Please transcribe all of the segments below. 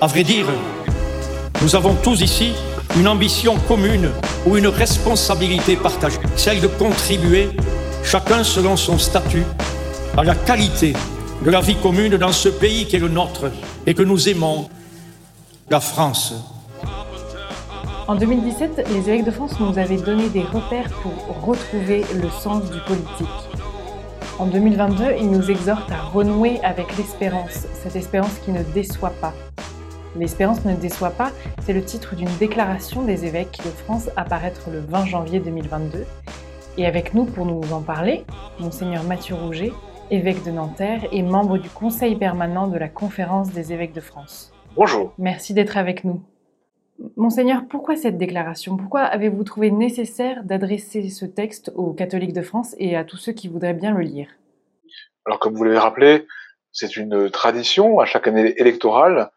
À vrai dire, nous avons tous ici une ambition commune ou une responsabilité partagée, celle de contribuer, chacun selon son statut, à la qualité de la vie commune dans ce pays qui est le nôtre et que nous aimons, la France. En 2017, les évêques de France nous avaient donné des repères pour retrouver le sens du politique. En 2022, ils nous exhortent à renouer avec l'espérance, cette espérance qui ne déçoit pas. L'espérance ne déçoit pas, c'est le titre d'une déclaration des évêques de France à paraître le 20 janvier 2022. Et avec nous pour nous en parler, Monseigneur Mathieu Rouget, évêque de Nanterre et membre du Conseil permanent de la Conférence des évêques de France. Bonjour. Merci d'être avec nous. Monseigneur, pourquoi cette déclaration? Pourquoi avez-vous trouvé nécessaire d'adresser ce texte aux catholiques de France et à tous ceux qui voudraient bien le lire? Alors, comme vous l'avez rappelé, c'est une tradition à chaque année électorale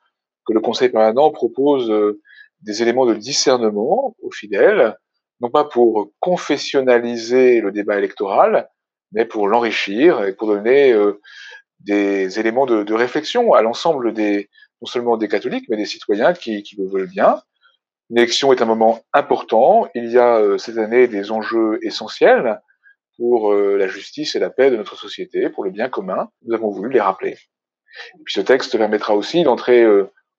que le Conseil permanent propose euh, des éléments de discernement aux fidèles, non pas pour confessionnaliser le débat électoral, mais pour l'enrichir et pour donner euh, des éléments de, réflexion à l'ensemble des, non seulement des catholiques, mais des citoyens qui, qui le veulent bien, L'élection est un moment important. Il y a euh, cette année des enjeux essentiels pour la justice et la paix de notre société, pour le bien commun. Nous avons voulu les rappeler. Et puis ce texte permettra aussi d'entrer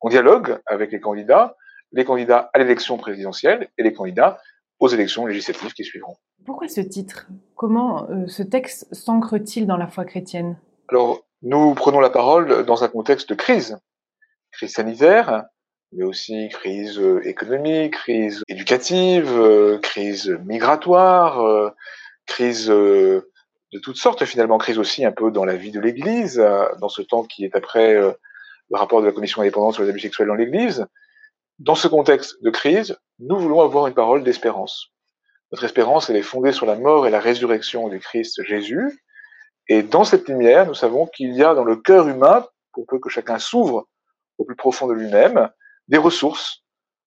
en dialogue avec les candidats, les candidats à l'élection présidentielle et les candidats aux élections législatives qui suivront. Pourquoi ce titre? Comment ce texte s'ancre-t-il dans la foi chrétienne? Alors, nous prenons la parole dans un contexte de crise, crise sanitaire, mais aussi crise euh, économique, crise éducative, euh, crise migratoire, euh, crise de toutes sortes finalement, crise aussi un peu dans la vie de l'Église, dans ce temps qui est après le rapport de la Commission indépendante sur les abus sexuels dans l'Église. Dans ce contexte de crise, nous voulons avoir une parole d'espérance. Notre espérance, elle est fondée sur la mort et la résurrection du Christ Jésus. Et dans cette lumière, nous savons qu'il y a dans le cœur humain, pour peu que chacun s'ouvre au plus profond de lui-même, des ressources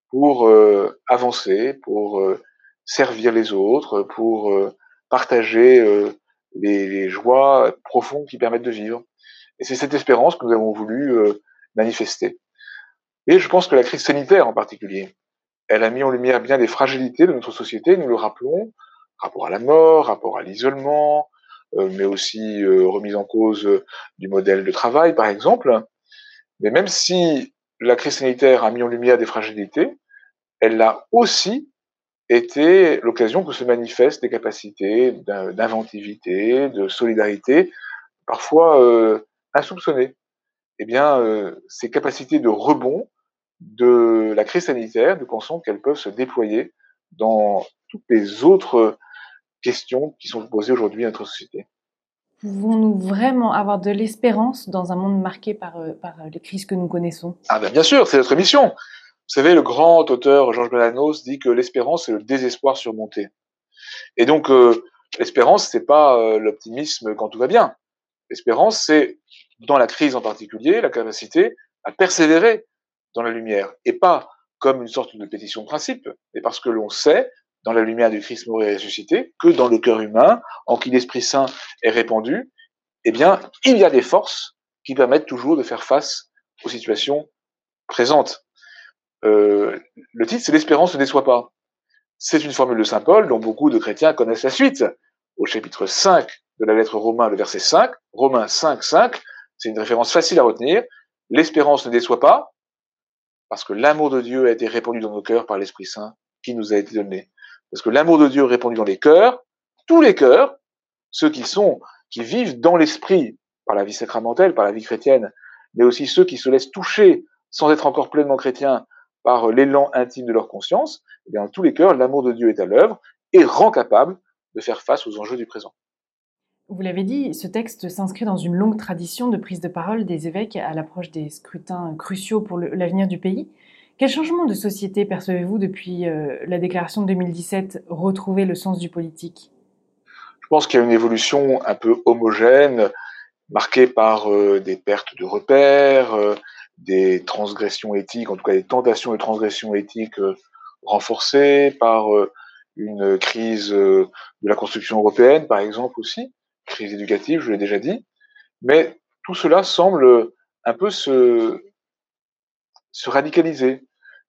pour euh, avancer, pour euh, servir les autres, pour euh, partager les, les, joies profondes qui permettent de vivre. Et c'est cette espérance que nous avons voulu manifester. Et je pense que la crise sanitaire en particulier, elle a mis en lumière bien des fragilités de notre société, nous le rappelons, rapport à la mort, rapport à l'isolement, mais aussi remise en cause du modèle de travail, par exemple. Mais même si la crise sanitaire a mis en lumière des fragilités, elle a aussi été l'occasion que se manifestent des capacités d'inventivité, de solidarité, parfois euh, insoupçonnées. Eh bien, euh, ces capacités de rebond de la crise sanitaire, nous pensons qu'elles peuvent se déployer dans toutes les autres questions qui sont posées aujourd'hui à notre société. Pouvons-nous vraiment avoir de l'espérance dans un monde marqué par, euh, par les crises que nous connaissons? Ah ben bien sûr, c'est notre mission. Vous savez, le grand auteur Georges Balanos dit que l'espérance c'est le désespoir surmonté. Et donc euh, l'espérance c'est pas euh, l'optimisme quand tout va bien. L'espérance c'est dans la crise en particulier la capacité à persévérer dans la lumière et pas comme une sorte de pétition de principe, mais parce que l'on sait dans la lumière du Christ mort et ressuscité, que dans le cœur humain, en qui l'Esprit Saint est répandu, eh bien, il y a des forces qui permettent toujours de faire face aux situations présentes. Euh, le titre, c'est l'espérance ne déçoit pas. C'est une formule de Saint Paul dont beaucoup de chrétiens connaissent la suite. Au chapitre 5 de la lettre Romain, le verset 5, Romains 5, 5, c'est une référence facile à retenir. L'espérance ne déçoit pas, parce que l'amour de Dieu a été répandu dans nos cœurs par l'Esprit Saint qui nous a été donné. Parce que l'amour de Dieu répandu dans les cœurs, tous les cœurs, ceux qui sont, qui vivent dans l'esprit, par la vie sacramentelle, par la vie chrétienne, mais aussi ceux qui se laissent toucher, sans être encore pleinement chrétiens, par l'élan intime de leur conscience, eh bien, dans tous les cœurs, l'amour de Dieu est à l'œuvre et rend capable de faire face aux enjeux du présent. Vous l'avez dit, ce texte s'inscrit dans une longue tradition de prise de parole des évêques à l'approche des scrutins cruciaux pour l'avenir du pays. Quel changement de société percevez-vous depuis euh, la déclaration de 2017 Retrouver le sens du politique? Je pense qu'il y a une évolution un peu homogène, marquée par euh, des pertes de repères, euh, des transgressions éthiques, en tout cas des tentations de transgression éthique renforcées, par une crise de la construction européenne, par exemple aussi, crise éducative, je l'ai déjà dit. Mais tout cela semble un peu se, se radicaliser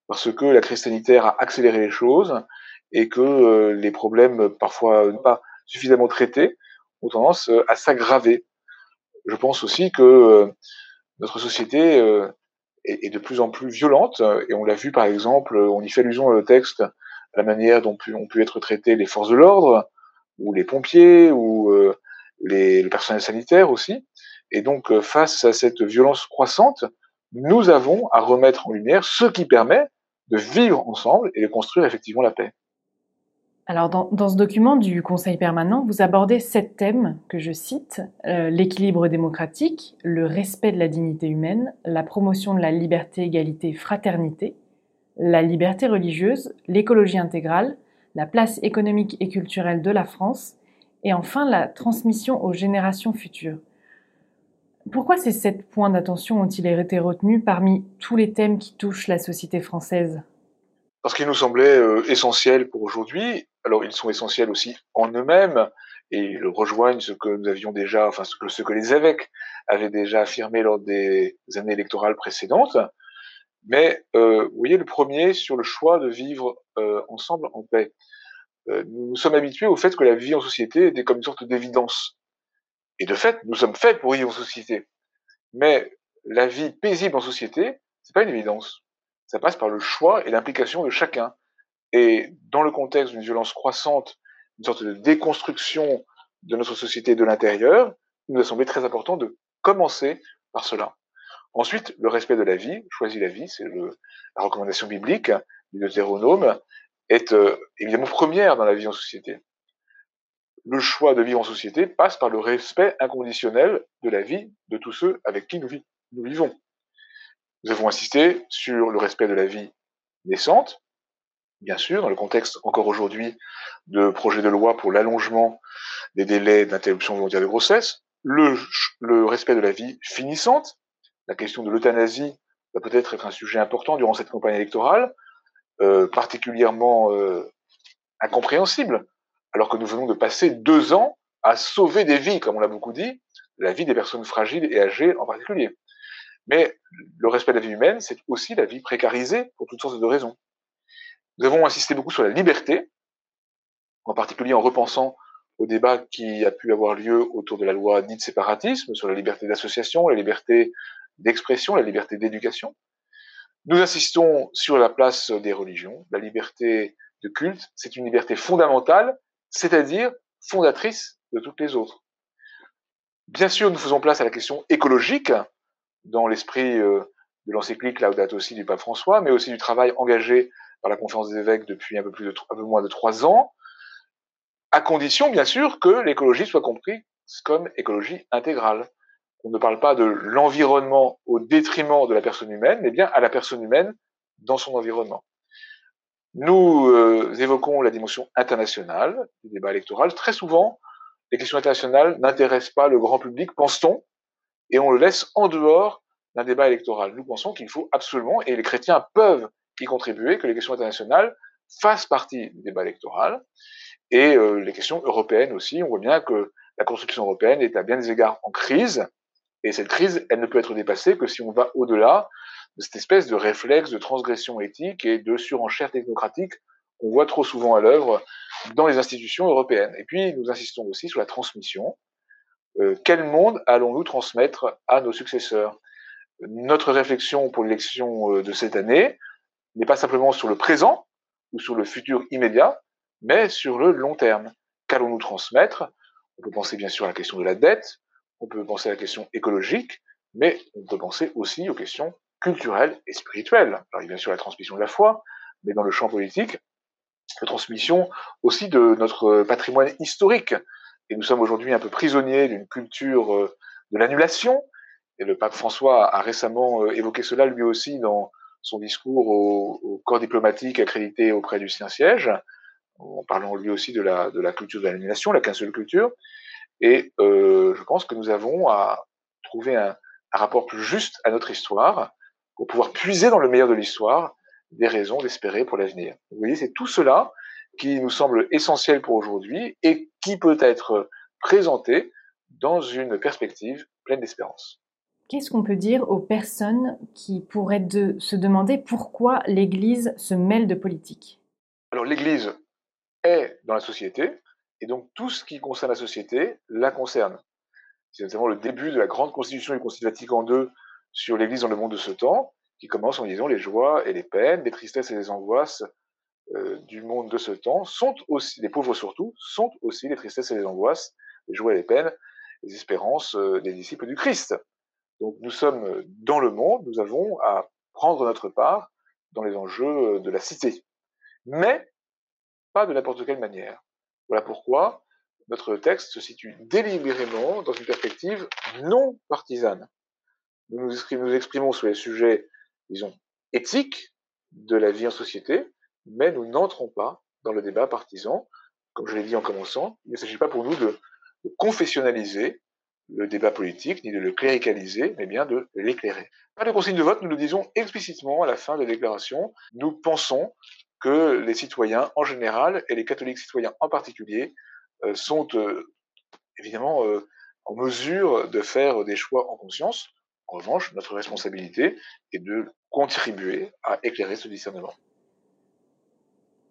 parce que la crise sanitaire a accéléré les choses et que euh, les problèmes parfois pas suffisamment traités ont tendance euh, à s'aggraver. Je pense aussi que euh, notre société est, de plus en plus violente et on l'a vu par exemple, on y fait allusion dans le texte à la manière dont ont pu être traitées les forces de l'ordre ou les pompiers ou les, le personnel sanitaire aussi. Et donc face à cette violence croissante, nous avons à remettre en lumière ce qui permet de vivre ensemble et de construire effectivement la paix. Alors, dans, ce document du Conseil permanent, vous abordez sept thèmes que je cite euh, l'équilibre démocratique, le respect de la dignité humaine, la promotion de la liberté, égalité, fraternité, la liberté religieuse, l'écologie intégrale, la place économique et culturelle de la France, et enfin la transmission aux générations futures. Pourquoi ces sept points d'attention ont-ils été retenus parmi tous les thèmes qui touchent la société française? Parce qu'ils nous semblaient euh, essentiels pour aujourd'hui. Alors ils sont essentiels aussi en eux-mêmes et ils rejoignent ce que nous avions déjà, enfin ce que, les évêques avaient déjà affirmé lors des années électorales précédentes. Mais euh, vous voyez, le premier sur le choix de vivre euh, ensemble en paix. Nous nous sommes habitués au fait que la vie en société était comme une sorte d'évidence. Et de fait, nous sommes faits pour vivre en société. Mais la vie paisible en société, c'est pas une évidence. Ça passe par le choix et l'implication de chacun. Et dans le contexte d'une violence croissante, une sorte de déconstruction de notre société de l'intérieur, il nous a semblé très important de commencer par cela. Ensuite, le respect de la vie, choisis la vie, c'est la recommandation biblique du Deutéronome, est euh, évidemment première dans la vie en société. Le choix de vivre en société passe par le respect inconditionnel de la vie de tous ceux avec qui nous, vivons. Nous avons insisté sur le respect de la vie naissante, bien sûr, dans le contexte encore aujourd'hui de projet de loi pour l'allongement des délais d'interruption volontaire de grossesse, le, respect de la vie finissante, la question de l'euthanasie va peut-être être un sujet important durant cette campagne électorale, euh, particulièrement euh, incompréhensible alors que nous venons de passer deux ans à sauver des vies, comme on l'a beaucoup dit, la vie des personnes fragiles et âgées en particulier. Mais le respect de la vie humaine, c'est aussi la vie précarisée pour toutes sortes de raisons. Nous avons insisté beaucoup sur la liberté, en particulier en repensant au débat qui a pu avoir lieu autour de la loi dite séparatisme, sur la liberté d'association, la liberté d'expression, la liberté d'éducation. Nous insistons sur la place des religions, la liberté de culte, c'est une liberté fondamentale c'est-à-dire fondatrice de toutes les autres. Bien sûr, nous faisons place à la question écologique dans l'esprit euh, de l'encyclique Laudato aussi du pape François, mais aussi du travail engagé par la conférence des évêques depuis un peu, plus de, un peu moins de trois ans, à condition, bien sûr, que l'écologie soit comprise comme écologie intégrale. On ne parle pas de l'environnement au détriment de la personne humaine, mais bien à la personne humaine dans son environnement. Nous euh, évoquons la dimension internationale du débat électoral. Très souvent, les questions internationales n'intéressent pas le grand public, pense-t-on, et on le laisse en dehors d'un débat électoral. Nous pensons qu'il faut absolument, et les chrétiens peuvent y contribuer, que les questions internationales fassent partie du débat électoral. Et euh, les questions européennes aussi, on voit bien que la construction européenne est à bien des égards en crise, et cette crise, elle ne peut être dépassée que si on va au-delà de cette espèce de réflexe de transgression éthique et de surenchère technocratique qu'on voit trop souvent à l'œuvre dans les institutions européennes. Et puis, nous insistons aussi sur la transmission. Euh, quel monde allons-nous transmettre à nos successeurs? Notre réflexion pour l'élection euh, de cette année n'est pas simplement sur le présent ou sur le futur immédiat, mais sur le long terme. Qu'allons-nous transmettre? On peut penser bien sûr à la question de la dette, on peut penser à la question écologique, mais on peut penser aussi aux questions culturelle et spirituelle. Alors, il y a bien sûr la transmission de la foi, mais dans le champ politique, la transmission aussi de notre patrimoine historique. Et nous sommes aujourd'hui un peu prisonniers d'une culture euh, de l'annulation. Et le pape François a récemment euh, évoqué cela lui aussi dans son discours au, corps diplomatique accrédité auprès du Saint-Siège, en parlant lui aussi de la, culture de l'annulation, la seule culture. Et euh, je pense que nous avons à trouver un, un rapport plus juste à notre histoire, pour pouvoir puiser dans le meilleur de l'histoire des raisons d'espérer pour l'avenir. Vous voyez, c'est tout cela qui nous semble essentiel pour aujourd'hui et qui peut être présenté dans une perspective pleine d'espérance. Qu'est-ce qu'on peut dire aux personnes qui pourraient se demander pourquoi l'Église se mêle de politique? Alors l'Église est dans la société, et donc tout ce qui concerne la société la concerne. C'est notamment le début de la grande constitution du Concile Vatican II sur l'Église dans le monde de ce temps, qui commence en disant les joies et les peines, les tristesses et les angoisses euh, du monde de ce temps sont aussi, les pauvres surtout, sont aussi les tristesses et les angoisses, les joies et les peines, les espérances euh, des disciples du Christ. Donc nous sommes dans le monde, nous avons à prendre notre part dans les enjeux de la cité. Mais pas de n'importe quelle manière. Voilà pourquoi notre texte se situe délibérément dans une perspective non partisane. Nous nous exprimons sur les sujets, disons, éthiques de la vie en société, mais nous n'entrons pas dans le débat partisan. Comme je l'ai dit en commençant, il ne s'agit pas pour nous de, confessionnaliser le débat politique, ni de le cléricaliser, mais bien de l'éclairer. Pas de consigne de vote, nous le disons explicitement à la fin de la déclaration. Nous pensons que les citoyens en général, et les catholiques citoyens en particulier, euh, sont euh, évidemment euh, en mesure de faire des choix en conscience. En revanche, notre responsabilité est de contribuer à éclairer ce discernement.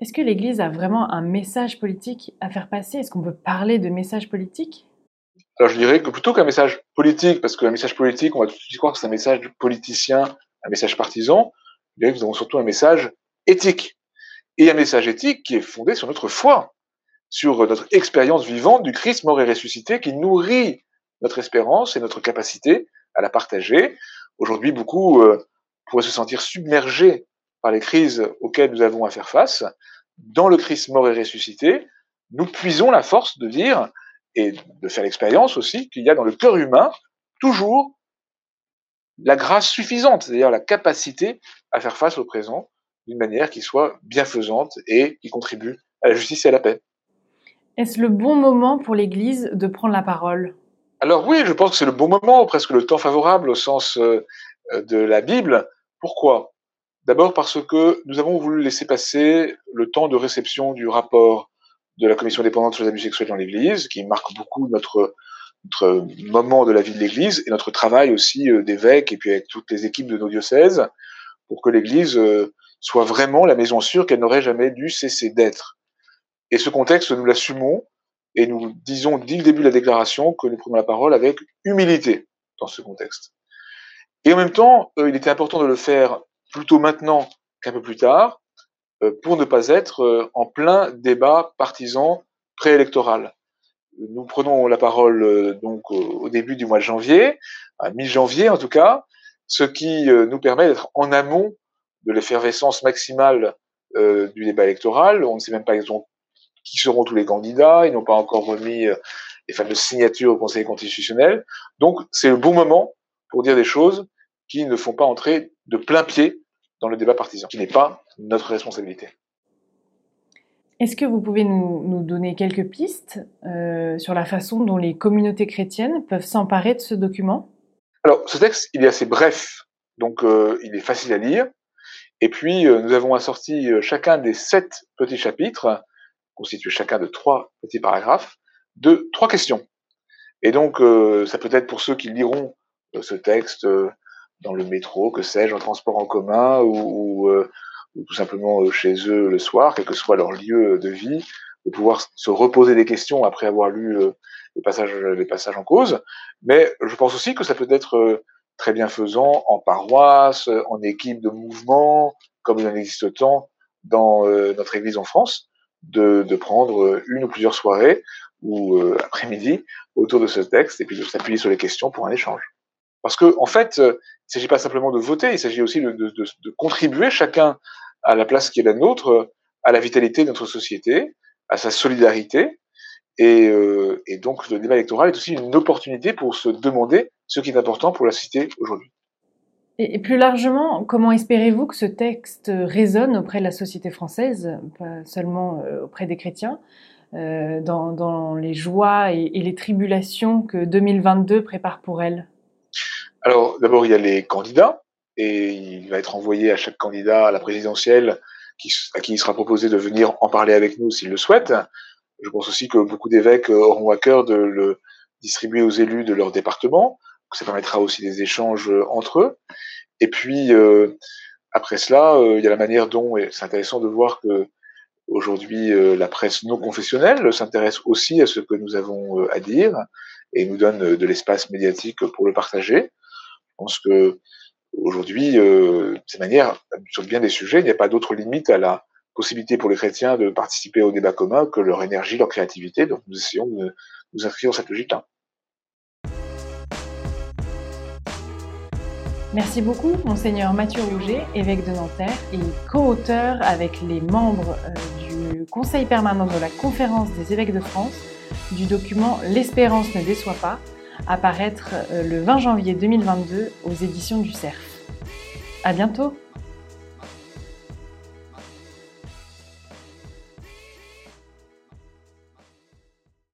Est-ce que l'Église a vraiment un message politique à faire passer? Est-ce qu'on peut parler de message politique? Alors je dirais que plutôt qu'un message politique, parce qu'un message politique, on va tout de suite croire que c'est un message politicien, un message partisan, je dirais que nous avons surtout un message éthique. Et un message éthique qui est fondé sur notre foi, sur notre expérience vivante du Christ mort et ressuscité qui nourrit notre espérance et notre capacité à la partager. Aujourd'hui, beaucoup euh, pourraient se sentir submergés par les crises auxquelles nous avons à faire face, dans le Christ mort et ressuscité, nous puisons la force de dire, et de faire l'expérience aussi, qu'il y a dans le cœur humain toujours la grâce suffisante, c'est-à-dire la capacité à faire face au présent d'une manière qui soit bienfaisante et qui contribue à la justice et à la paix. Est-ce le bon moment pour l'Église de prendre la parole? Alors oui, je pense que c'est le bon moment, presque le temps favorable au sens euh, de la Bible. Pourquoi? D'abord parce que nous avons voulu laisser passer le temps de réception du rapport de la commission dépendante sur les abus sexuels dans l'Église, qui marque beaucoup notre, notre moment de la vie de l'Église et notre travail aussi euh, d'évêque et puis avec toutes les équipes de nos diocèses, pour que l'Église euh, soit vraiment la maison sûre qu'elle n'aurait jamais dû cesser d'être. Et ce contexte, nous l'assumons et nous disons dès le début de la déclaration que nous prenons la parole avec humilité dans ce contexte. Et en même temps, euh, il était important de le faire plutôt maintenant qu'un peu plus tard, euh, pour ne pas être euh, en plein débat partisan préélectoral. Nous prenons la parole donc au début du mois de janvier, à mi-janvier en tout cas, ce qui nous permet d'être en amont de l'effervescence maximale du débat électoral. On ne sait même pas qui seront tous les candidats, ils n'ont pas encore remis les fameuses signatures au Conseil constitutionnel. Donc c'est le bon moment pour dire des choses qui ne font pas entrer de plein pied dans le débat partisan, qui n'est pas notre responsabilité. Est-ce que vous pouvez nous, donner quelques pistes euh, sur la façon dont les communautés chrétiennes peuvent s'emparer de ce document? Alors, ce texte, il est assez bref, donc euh, il est facile à lire. Et puis, euh, nous avons assorti chacun des sept petits chapitres, constitués chacun de trois petits paragraphes, de trois questions. Et donc, ça peut être pour ceux qui liront ce texte dans le métro, que sais-je, en transport en commun ou, euh, tout simplement euh, chez eux le soir, quel que soit leur lieu de vie, de pouvoir se reposer des questions après avoir lu euh, les passages en cause. Mais je pense aussi que ça peut être très bienfaisant en paroisse, en équipe de mouvement, comme il en existe tant dans notre Église en France, de, de, prendre une ou plusieurs soirées ou après-midi autour de ce texte et puis de s'appuyer sur les questions pour un échange. Parce que en fait, il ne s'agit pas simplement de voter, il s'agit aussi de, de, de, contribuer chacun à la place qui est la nôtre, à la vitalité de notre société, à sa solidarité. Et, euh, et, donc le débat électoral est aussi une opportunité pour se demander ce qui est important pour la cité aujourd'hui. Et, plus largement, comment espérez-vous que ce texte résonne auprès de la société française, pas seulement euh, auprès des chrétiens, euh, dans, dans, les joies et, et les tribulations que 2022 prépare pour elle? Alors, d'abord, il y a les candidats, et il va être envoyé à chaque candidat à la présidentielle qui, à qui il sera proposé de venir en parler avec nous s'il le souhaite. Je pense aussi que beaucoup d'évêques auront à cœur de le distribuer aux élus de leur département, ça permettra aussi des échanges entre eux. Et puis, après cela, il y a la manière dont, et c'est intéressant de voir que aujourd'hui, la presse non confessionnelle s'intéresse aussi à ce que nous avons à dire et nous donne de l'espace médiatique pour le partager. Je pense que aujourd'hui, euh, de manière, sur bien des sujets, il n'y a pas d'autre limite à la possibilité pour les chrétiens de participer au débat commun que leur énergie, leur créativité. Donc nous essayons de nous inscrire dans cette logique-là. Merci beaucoup, Monseigneur Mathieu Rouget, évêque de Nanterre et co-auteur avec les membres euh, du Conseil permanent de la Conférence des évêques de France du document L'espérance ne déçoit pas, apparaître euh, le 20 janvier 2022 aux éditions du CERF. À bientôt!